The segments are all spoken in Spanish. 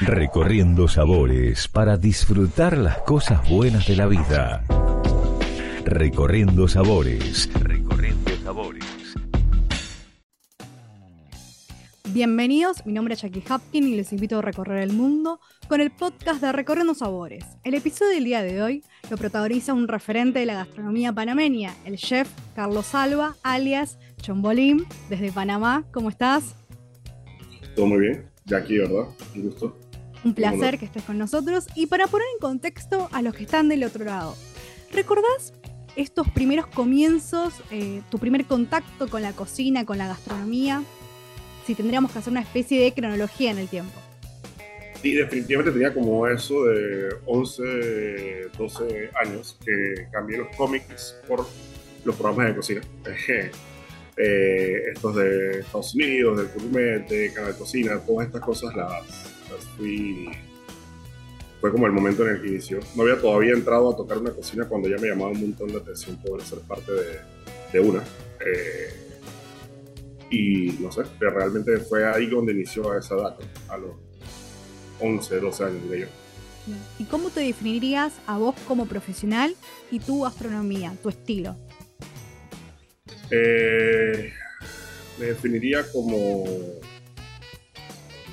Recorriendo sabores para disfrutar las cosas buenas de la vida. Recorriendo sabores. Recorriendo sabores. Bienvenidos, mi nombre es Jackie Hapkin y les invito a recorrer el mundo con el podcast de Recorriendo Sabores. El episodio del día de hoy lo protagoniza un referente de la gastronomía panameña, el chef Carlos Alba, alias Chombolín, desde Panamá. ¿Cómo estás? Todo muy bien, Jackie, ¿verdad? Un gusto. Un placer que estés con nosotros. Y para poner en contexto a los que están del otro lado, ¿recordás estos primeros comienzos, eh, tu primer contacto con la cocina, con la gastronomía? Si tendríamos que hacer una especie de cronología en el tiempo. Sí, definitivamente tenía como eso de 11, 12 años que cambié los cómics por los programas de cocina. Eh, estos de Estados Unidos, del gourmet, de Canal Cocina, todas estas cosas las, fui... Fue como el momento en el que inició. No había todavía entrado a tocar una cocina cuando ya me llamaba un montón de atención poder ser parte de, de una. Eh, y no sé, pero realmente fue ahí donde inició a esa edad, a los 11, 12 años, diría yo. ¿Y cómo te definirías a vos como profesional y tu gastronomía, tu estilo? Eh, me definiría como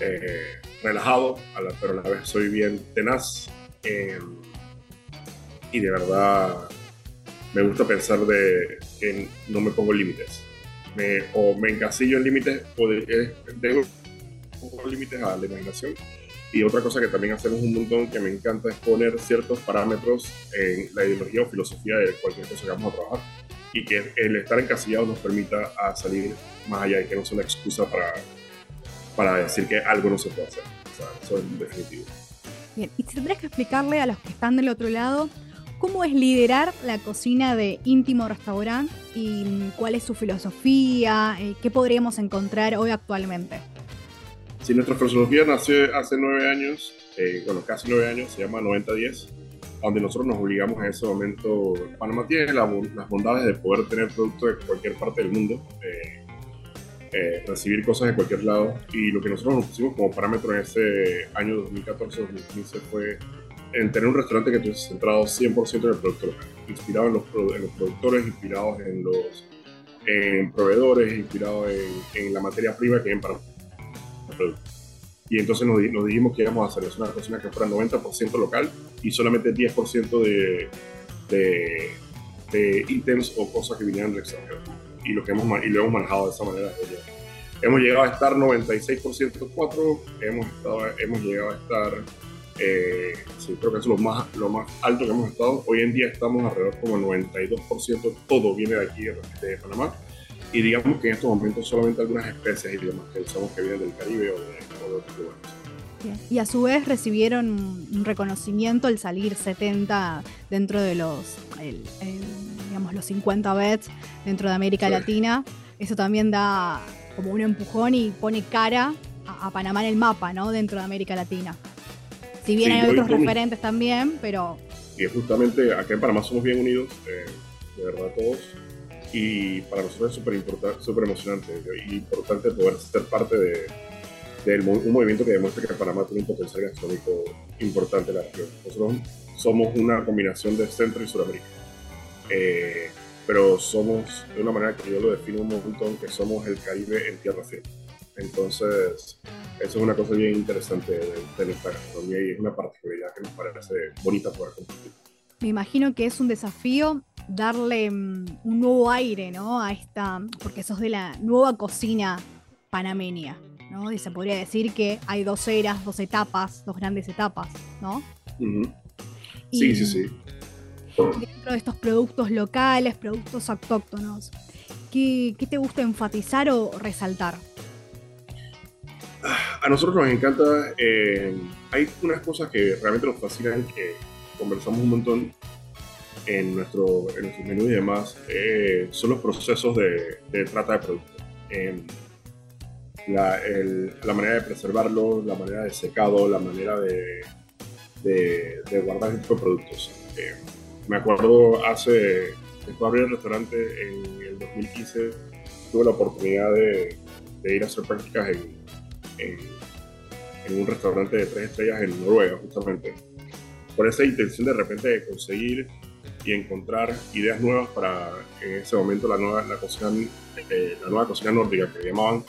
eh, relajado, pero a la vez soy bien tenaz. Eh, y de verdad me gusta pensar de que no me pongo límites. Me, o me encasillo en límites o de, tengo límites a la imaginación y otra cosa que también hacemos un montón que me encanta es poner ciertos parámetros en la ideología o filosofía de cualquier cosa que vamos a trabajar. Y que el estar encasillado nos permita a salir más allá y que no sea una excusa para, para decir que algo no se puede hacer. O sea, eso es definitivo. Bien, y tendrías que explicarle a los que están del otro lado cómo es liderar la cocina de íntimo restaurante y cuál es su filosofía, eh, qué podríamos encontrar hoy actualmente. Si nuestra filosofía nació hace nueve años, eh, bueno, casi nueve años, se llama 90-10, donde nosotros nos obligamos en ese momento. Panamá tiene las bondades de poder tener productos de cualquier parte del mundo, eh, eh, recibir cosas de cualquier lado, y lo que nosotros nos pusimos como parámetro en ese año 2014-2015 fue en tener un restaurante que estuviese centrado 100% en el producto local, inspirado en los, en los productores, inspirados en los en proveedores, inspirado en, en la materia prima que hay en Panamá y entonces nos, dijimos que íbamos a hacer una cocina que fuera 90% local y solamente 10% de, de, de, ítems o cosas que vinieran del extranjero. Y lo, que hemos, y lo hemos manejado de esa manera. Hemos llegado a estar 96% 4, hemos, estado, hemos llegado a estar, eh, sí, creo que es lo más, lo más alto que hemos estado. Hoy en día estamos alrededor como 92%, todo viene de aquí, de Panamá y digamos que en estos momentos solamente algunas especies y demás que usamos que vienen del Caribe o de, otros lugares. Y a su vez recibieron un reconocimiento al salir 70 dentro de los, digamos, los 50 bets dentro de América Latina. Eso también da como un empujón y pone cara a, Panamá en el mapa, ¿no? Dentro de América Latina. Si bien hay otros referentes también, pero... Y justamente acá en Panamá somos bien unidos, eh, de verdad todos y para nosotros es súper importante, súper emocionante y importante poder ser parte de, un movimiento que demuestra que Panamá tiene un potencial gastronómico importante en la región. Nosotros somos una combinación de Centro y Sudamérica, eh, pero somos, de una manera que yo lo defino un montón, que somos el Caribe en tierra firme. Entonces, eso es una cosa bien interesante de, de nuestra gastronomía y es una particularidad que nos parece bonita poder compartir. Me imagino que es un desafío darle mm, un nuevo aire, ¿no? A esta, porque sos de la nueva cocina panameña, ¿no? Y se podría decir que hay dos eras, dos etapas, dos grandes etapas, ¿no? Sí, sí, sí. Dentro de estos productos locales, productos autóctonos, ¿qué, te gusta enfatizar o resaltar? A nosotros nos encanta, eh, hay unas cosas que realmente nos fascinan, que conversamos un montón en nuestro, en nuestro menú y demás, eh, son los procesos de, de trata de producto. La, la, manera de preservarlo, la manera de secado, la manera de, de, guardar este tipo de productos. Eh, me acuerdo hace, después de abrir el restaurante en el 2015, tuve la oportunidad de, de ir a hacer prácticas en, en, en un restaurante de tres estrellas en Noruega, justamente, por esa intención de repente de conseguir y encontrar ideas nuevas para en ese momento la nueva, la cocina, eh, la nueva cocina nórdica que llamaban,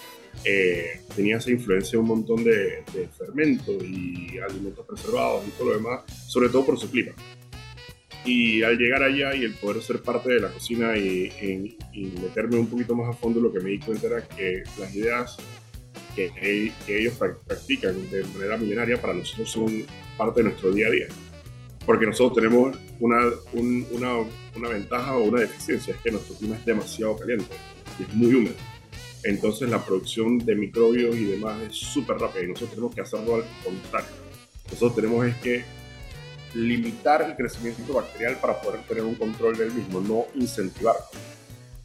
eh, tenía esa influencia de un montón de, de fermentos y alimentos preservados y todo lo demás, sobre todo por su clima. Y al llegar allá y el poder ser parte de la cocina y, meterme un poquito más a fondo, lo que me di cuenta era que las ideas que, que, ellos practican de manera milenaria para nosotros son parte de nuestro día a día. Porque nosotros tenemos una, una, una ventaja o una deficiencia, es que nuestro clima es demasiado caliente y es muy húmedo. Entonces la producción de microbios y demás es súper rápida y nosotros tenemos que hacerlo al contrario. Nosotros tenemos es que limitar el crecimiento bacterial para poder tener un control del mismo, no incentivarlo.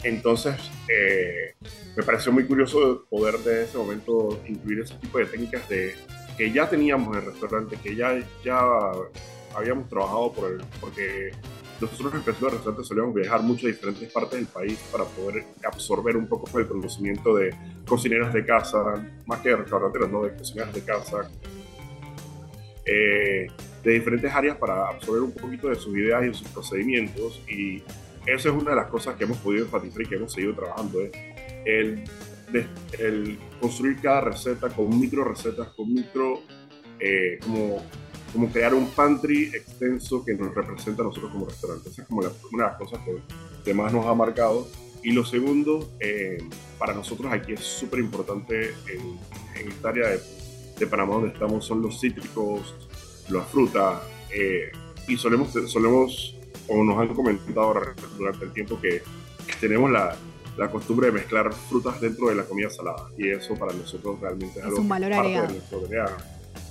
Entonces, eh, me pareció muy curioso poder de ese momento incluir ese tipo de técnicas de, que ya teníamos en el restaurante, que ya, ya habíamos trabajado por el, porque nosotros en el de restaurante solíamos viajar mucho a diferentes partes del país para poder absorber un poco el conocimiento de cocineras de casa, más que de restauranteros, ¿no? de cocineras de casa, eh, de diferentes áreas para absorber un poquito de sus ideas y sus procedimientos. Y eso es una de las cosas que hemos podido enfatizar y que hemos seguido trabajando, es el, el construir cada receta con micro recetas, con micro, eh, como, como crear un pantry extenso que nos representa a nosotros como restaurante. Esa es como una de las cosas que, más nos ha marcado. Y lo segundo, eh, para nosotros aquí es súper importante en, en esta área de de Panamá donde estamos son los cítricos, las frutas, eh, y solemos, solemos, o nos han comentado durante el tiempo que, tenemos la, la, costumbre de mezclar frutas dentro de la comida salada, y eso para nosotros realmente es, algo un valor agregado.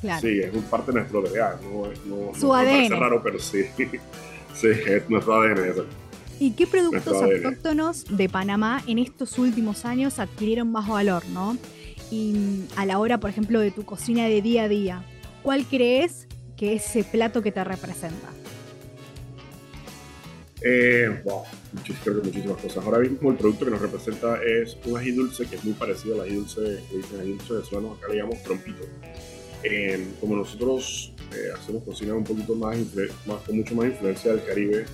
DNA. Sí, es un parte de nuestro DNA, no, no, Su ADN. parece raro, pero sí, sí, es nuestro ADN. ¿Y qué productos autóctonos de Panamá en estos últimos años adquirieron más valor, no? y a la hora, por ejemplo, de tu cocina de día a día, ¿cuál crees que es ese plato que te representa? Eh, wow, creo que muchísimas cosas. Ahora mismo el producto que nos representa es un ají dulce que es muy parecido al ají dulce que dicen ají dulce de suelo, acá le llamamos trompito. Eh, como nosotros eh, hacemos cocina un poquito más, más, con mucho más influencia del Caribe,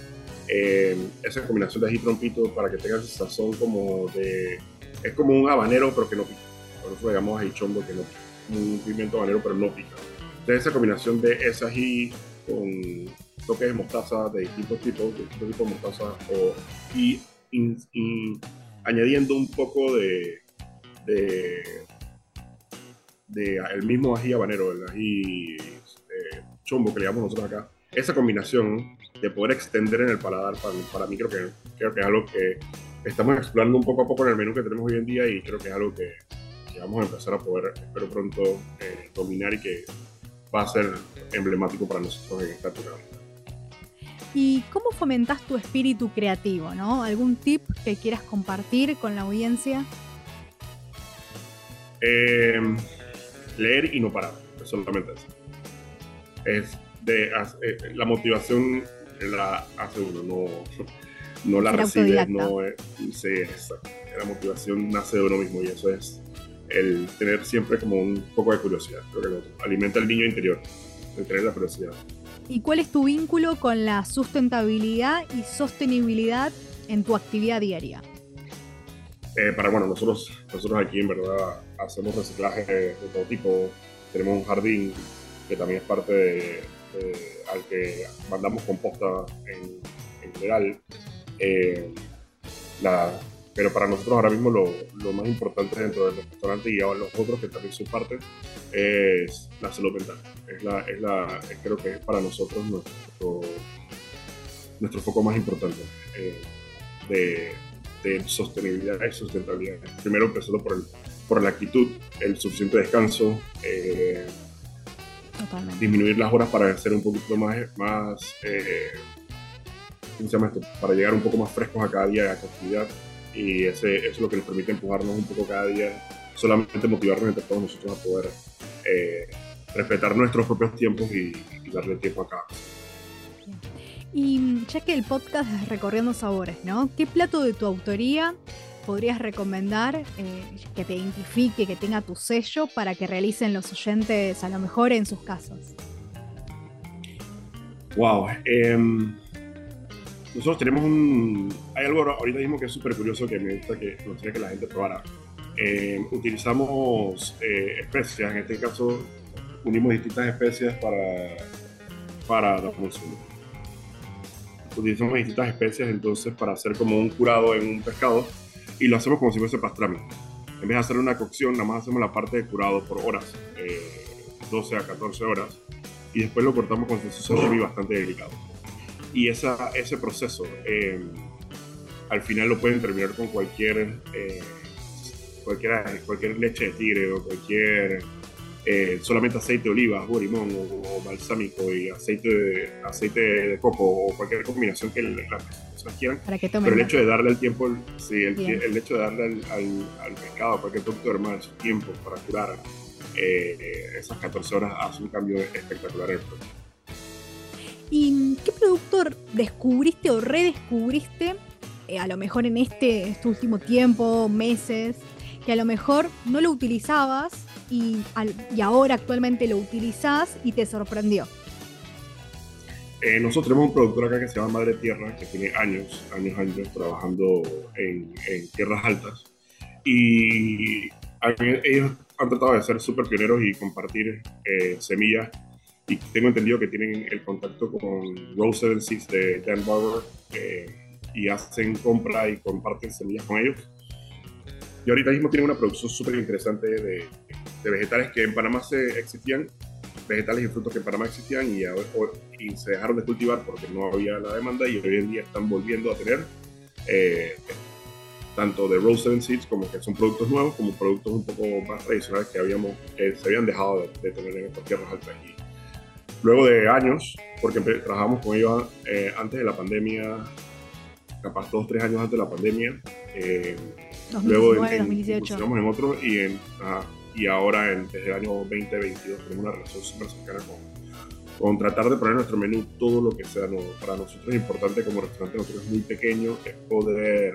eh, esa combinación de ají trompito para que tenga esa sazón como de... Es como un habanero pero que no pica por eso le llamamos ají chombo, que no un pimiento habanero, pero no pica. Entonces esa combinación de ese ají con toques de mostaza de distintos tipos, de distintos tipos de mostaza, o, y, añadiendo un poco de, de, de, el mismo ají habanero, el ají eh, chombo que le llamamos nosotros acá, esa combinación de poder extender en el paladar, para, para mí creo que, creo que es algo que estamos explorando un poco a poco en el menú que tenemos hoy en día y creo que es algo que, vamos a empezar a poder, espero pronto, eh, dominar y que va a ser emblemático para nosotros en esta época. ¿Y cómo fomentas tu espíritu creativo? ¿no? ¿Algún tip que quieras compartir con la audiencia? Em, leer y no parar, solamente eso. Es de, eh, la motivación la hace uno, no, no la recibe, no es, sí, La motivación nace de uno mismo y eso es el tener siempre como un poco de curiosidad. Creo que alimenta el niño interior, el tener la curiosidad. ¿Y cuál es tu vínculo con la sustentabilidad y sostenibilidad en tu actividad diaria? Eh, para bueno, nosotros, nosotros aquí en verdad hacemos reciclaje de, todo tipo. Tenemos un jardín que también es parte de, al que mandamos composta en, en general. Eh, la, pero para nosotros ahora mismo lo, lo, más importante dentro del restaurante y a los otros que también son parte es la salud mental. Es la, es la, creo que es para nosotros nuestro, nuestro foco más importante eh, de, de, sostenibilidad y sustentabilidad. Primero empezando por, el, por la actitud, el suficiente descanso, eh, disminuir las horas para ser un poquito más, más eh, ¿cómo se llama esto? Para llegar un poco más frescos a cada día, a la actividad y ese, eso es lo que nos permite empujarnos un poco cada día, solamente motivarnos entre todos nosotros a poder eh, respetar nuestros propios tiempos y, darle tiempo a cada Y ya que el podcast es Recorriendo Sabores, ¿no? ¿Qué plato de tu autoría podrías recomendar eh, que te identifique, que tenga tu sello para que realicen los oyentes a lo mejor en sus casos? Wow. em, nosotros tenemos un. Hay algo ahorita mismo que es súper curioso que me gusta que me gustaría que la gente probara. Em, utilizamos eh, especias, en este caso unimos distintas especias para, para la consumo. Utilizamos distintas especias entonces para hacer como un curado en un pescado y lo hacemos como si fuese pastrami. En vez de hacer una cocción, nada más hacemos la parte de curado por horas, eh, 12 a 14 horas, y después lo cortamos con su sashimi bastante delicado. Y esa, ese proceso, eh, al final lo pueden terminar con cualquier, eh, cualquier, cualquier leche de tigre o cualquier eh, solamente aceite de oliva, de limón o, o balsámico y aceite de, aceite de coco o cualquier combinación que las personas quieran. Para Pero el hecho de darle el tiempo, sí, el, el hecho de darle al, al, al pescado, a cualquier producto hermano, su tiempo para curar eh, esas 14 horas hace un cambio espectacular en el producto. ¿Y qué producto descubriste o redescubriste, eh, a lo mejor en este, este último tiempo, meses, que a lo mejor no lo utilizabas y, al- y ahora actualmente lo utilizás y te sorprendió? Eh, nosotros tenemos un productor acá que se llama Madre Tierra, que tiene años, años, años trabajando en, en tierras altas. Y ellos han tratado de ser súper pioneros y compartir eh, semillas. Y tengo entendido que tienen el contacto con Rose Seven Seeds de Dan Barber eh, y hacen compra y comparten semillas con ellos. Y ahorita mismo tienen una producción súper interesante de, de vegetales que en Panamá se existían, vegetales y frutos que en Panamá existían y, y se dejaron de cultivar porque no había la demanda y hoy en día están volviendo a tener eh, tanto de Rose Seven Seeds como que son productos nuevos como productos un poco más tradicionales que habíamos que se habían dejado de, de tener en estas tierras altas y luego de años porque trabajamos con ellos eh, antes de la pandemia capaz dos tres años antes de la pandemia eh, 2019, en, en, 2018. incursionamos en otro y, en, ajá, y ahora en, desde el año 2022 tenemos una relación súper cercana con, con tratar de poner en nuestro menú todo lo que sea nuevo. Para nosotros es importante como restaurante, nosotros es muy pequeño, es poder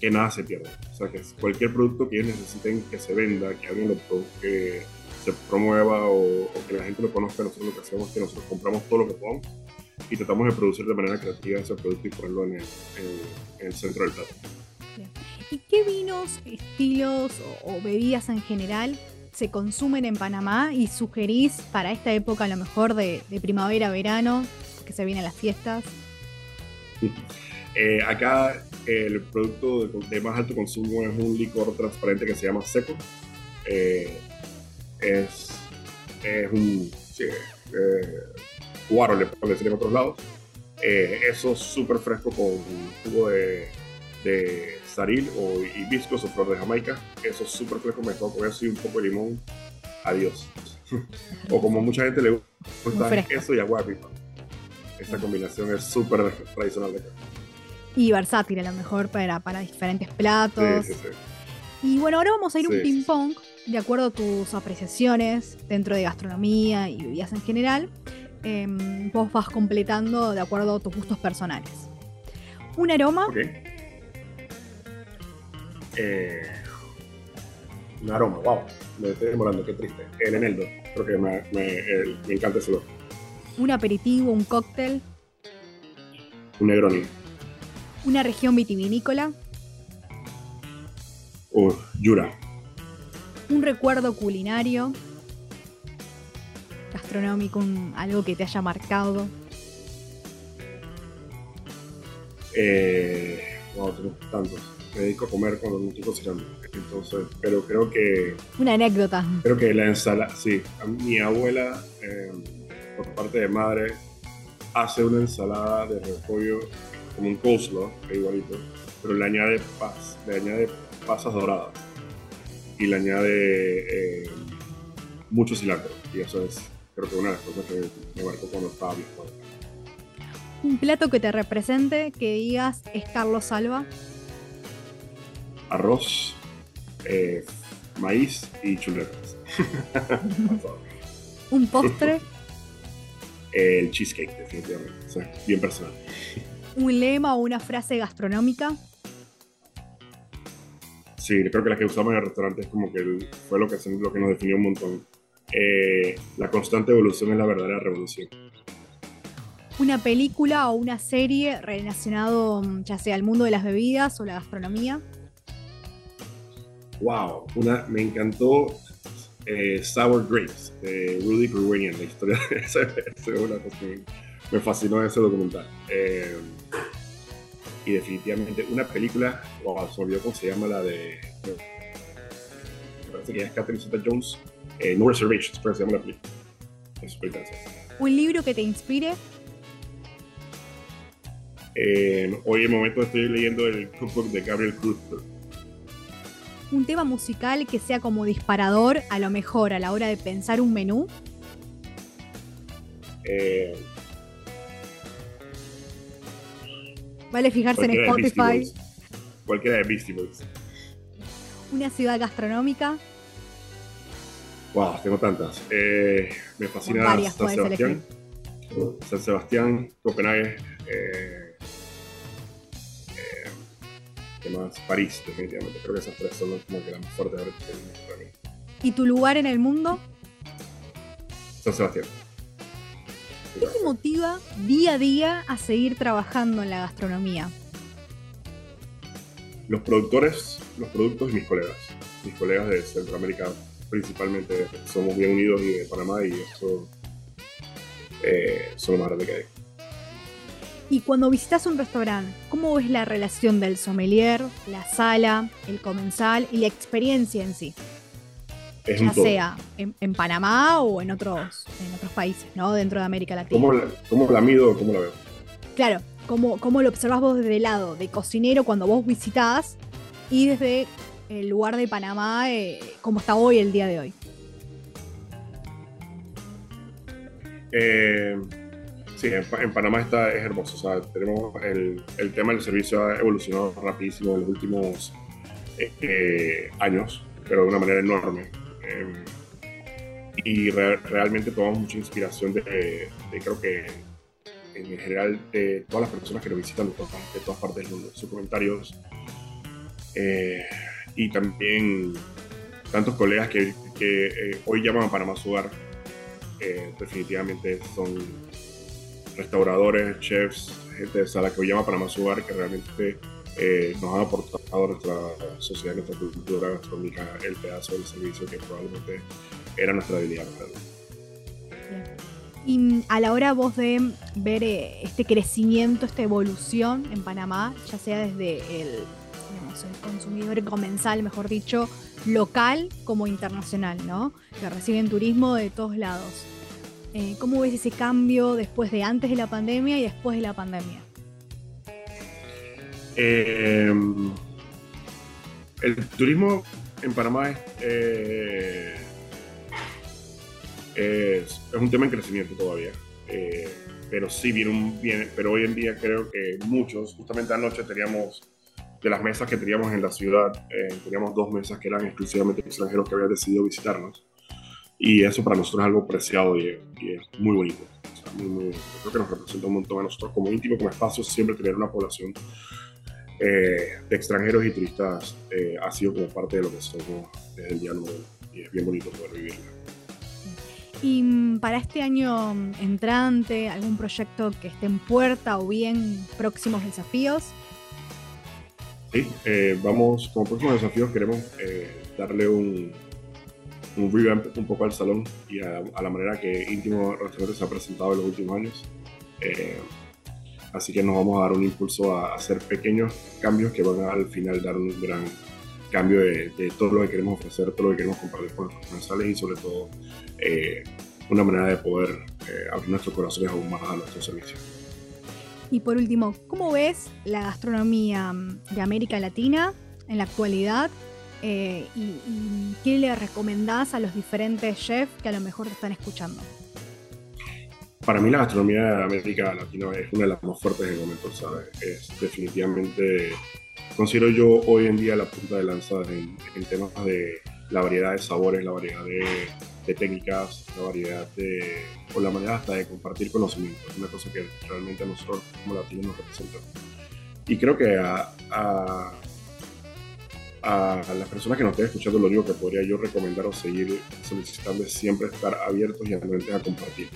que nada se pierda. O sea, que cualquier producto que ellos necesiten que se venda, que alguien lo que se promueva o, o que la gente lo conozca, nosotros lo que hacemos es que nosotros compramos todo lo que podamos y tratamos de producir de manera creativa ese producto y ponerlo en el, en- en el centro del plato. ¿Y qué vinos, estilos o, bebidas en general se consumen en Panamá y sugerís para esta época a lo mejor de, de primavera, verano, que se vienen las fiestas? Eh, acá el producto de, más alto consumo es un licor transparente que se llama seco. Eh, es, es un sí, eh, guaro, le pueden decir en otros lados. Eh, eso súper fresco con jugo de, de saril o hibiscos o flor de Jamaica. Eso súper fresco mezclado con eso y un poco de limón. Adiós. o como mucha gente le gusta fresco. eso y agua de pipa. Esa combinación es súper tradicional de acá. Y versátil a lo mejor para, para diferentes platos. Sí, sí, sí. Y bueno, ahora vamos a ir un ping-pong de acuerdo a tus apreciaciones dentro de gastronomía y bebidas en general. Em, vos vas completando de acuerdo a tus gustos personales. Un aroma, Ok. Eh, un aroma, wow. Me estoy demorando, qué triste. El eneldo. Creo que me, me, el- me encanta ese olor. un aperitivo, un cóctel, Un Negroni. una región vitivinícola, Uh, Yura. un recuerdo culinario, gastronómico, un- algo que te haya marcado. Eh, wow, tengo tantos. Me dedico a comer cuando no estoy cocinando. Entonces, pero creo que Una anécdota. Creo que la ensalada, sí. Mi abuela, eh, por parte de madre, hace una ensalada de repollo como un coleslaw, que igualito, pero le añade, pas, le añade pasas doradas y le añade eh, mucho cilantro. Y eso es, creo que una de las cosas que me marcó cuando estaba joven. Un plato que te represente, que digas es Carlos Salva. Arroz, eh, maíz y chuletas. Un postre, El cheesecake, definitivamente. O sea, bien personal. un lema o una frase gastronómica. Sí, creo que la que usamos en el restaurante es como que fue lo que, lo que nos definió un montón. Eh, la constante evolución es la verdadera revolución. Una película o una serie relacionado ya sea al mundo de las bebidas o la gastronomía. Wow, una, me encantó eh, Sour Grapes de Rudy Kurwanian, la historia de esa, es una cosa que me fascinó ese documental. Eh, y definitivamente una película, wow, se olvidó cómo se llama la de. Me parece que es Catherine Jones, eh, No Reservations, pero se llama la película. Es ¿Un libro que te inspire? Hoy en momento estoy leyendo el cookbook de Gabriel Cruz. ¿Un tema musical que sea como disparador a lo mejor a la hora de pensar un menú? Eh, Vale fijarse en Spotify. Cualquiera de Beastie Boys. Una ciudad gastronómica. Wow, tengo tantas. Eh, me fascina San Sebastián. San Sebastián, Copenhague. Eh, ¿Qué más? París, definitivamente. Creo que esas tres son como que las más fuertes para mí. ¿Y tu lugar en el mundo? San Sebastián. ¿Qué te motiva día a día a seguir trabajando en la gastronomía? Los productores, los productos y mis colegas. Mis colegas de Centroamérica principalmente somos bien unidos y de Panamá y eso eh, son lo más grande que hay. Y cuando visitas un restaurante, ¿cómo ves la relación del sommelier, la sala, el comensal y la experiencia en sí? ya sea en, Panamá o en otros, en otros países, ¿no? Dentro de América Latina. ¿Cómo la, cómo la mido cómo la veo? Claro, ¿cómo, ¿cómo, lo observas vos desde el lado de cocinero cuando vos visitás y desde el lugar de Panamá, eh, como está hoy, el día de hoy? Eh, en, Panamá está, es hermoso. O sea, tenemos el, el, tema del servicio ha evolucionado rapidísimo en los últimos eh, años, pero de una manera enorme. Em, y realmente tomamos mucha inspiración de, creo que en general de todas las personas que nos visitan de todas, partes del mundo, sus comentarios eh, y también tantos colegas que, eh, hoy llaman a Panamá su hogar, eh, definitivamente son restauradores, chefs, gente de sala que hoy llama Panamá su que realmente eh, nos han aportado a nuestra sociedad, nuestra cultura gastronómica, el pedazo del servicio que probablemente era nuestra debilidad. Y a la hora vos de ver eh, este crecimiento, esta evolución en Panamá, ya sea desde el, el consumidor comensal, mejor dicho, local como internacional, ¿no? Que reciben turismo de todos lados. Eh, ¿Cómo ves ese cambio después de antes de la pandemia y después de la pandemia? Eh, el turismo en Panamá eh, es, un tema en crecimiento todavía. Pero sí viene un pero hoy en día creo que muchos, justamente anoche teníamos de las mesas que teníamos en la ciudad, teníamos dos mesas que eran exclusivamente extranjeros que habían decidido visitarnos. Y eso para nosotros es algo preciado y, es muy bonito. Creo que nos representa un montón a nosotros como íntimo, como espacio, siempre tener una población eh, de extranjeros y turistas eh, ha sido como parte de lo que somos desde el día número y es bien bonito poder vivirla. Y mm, para este año entrante, algún proyecto que esté en puerta o bien próximos desafíos? Sí, eh, vamos, como próximos desafíos queremos darle un, un revamp un poco al salón y a, la manera que Íntimo Restaurante se ha presentado en los últimos años. Así que nos vamos a dar un impulso a hacer pequeños cambios que van a, al final dar un gran cambio de, todo lo que queremos ofrecer, todo lo que queremos compartir con los comensales y sobre todo eh, una manera de poder eh, abrir nuestros corazones aún más a nuestro servicio. Y por último, ¿cómo ves la gastronomía mm, de América Latina en la actualidad? Eh, y, y, qué le recomendás a los diferentes chefs que a lo mejor te están escuchando? para mí la gastronomía de América Latina es una de las más fuertes del momento, ¿sabes? Es definitivamente, considero yo hoy en día la punta de lanza en, temas de la variedad de sabores, la variedad de, técnicas, la variedad de, o la manera hasta de compartir conocimiento. Es una cosa que realmente a nosotros como latinos nos representa. Y creo que a, a las personas que nos estén escuchando, lo único que podría yo recomendar o seguir solicitando es siempre estar abiertos y anuentes a compartir,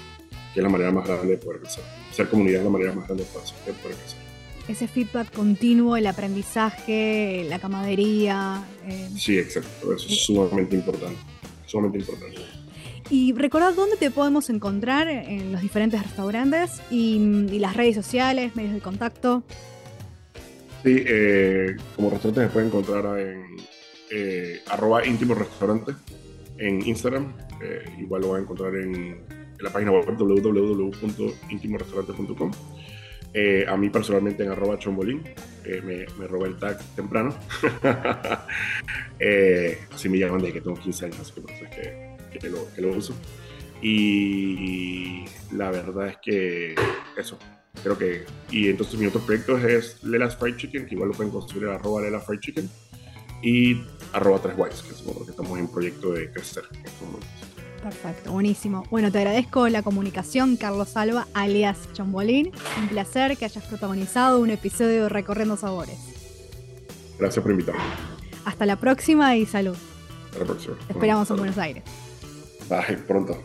que es la manera más grande de poder crecer. Ser comunidad es la manera más grande de poder crecer. Ese feedback continuo, el aprendizaje, la camaradería. Eh, sí, exacto. Eso es eh, sumamente importante. Sumamente importante. Y recordad dónde te podemos encontrar en los diferentes restaurantes y, y las redes sociales, medios de contacto. Sí, eh, como restaurante se puede encontrar en eh, arroba íntimo restaurante en Instagram. Eh, igual lo van a encontrar en, la página web www.intimorestaurante.com. a mí personalmente en arroba chombolín. me, me robé el tag temprano. así me llaman de que tengo 15 años, así que lo uso. Y la verdad es que eso, Creo que, y entonces mi otro proyecto es Lela's Fried Chicken, que igual lo pueden construir arroba Lela Fried Chicken, y arroba 3 Whites, que es otro que estamos en proyecto de crecer Perfecto, buenísimo. Bueno, te agradezco la comunicación, Carlos Alba, alias Chombolín. Un placer que hayas protagonizado un episodio de Recorriendo Sabores. Gracias por invitarme. Hasta la próxima y salud. Hasta la próxima. esperamos en Buenos Aires. Bye, pronto.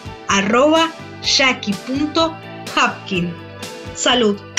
arroba jackie.hapkin. Salud.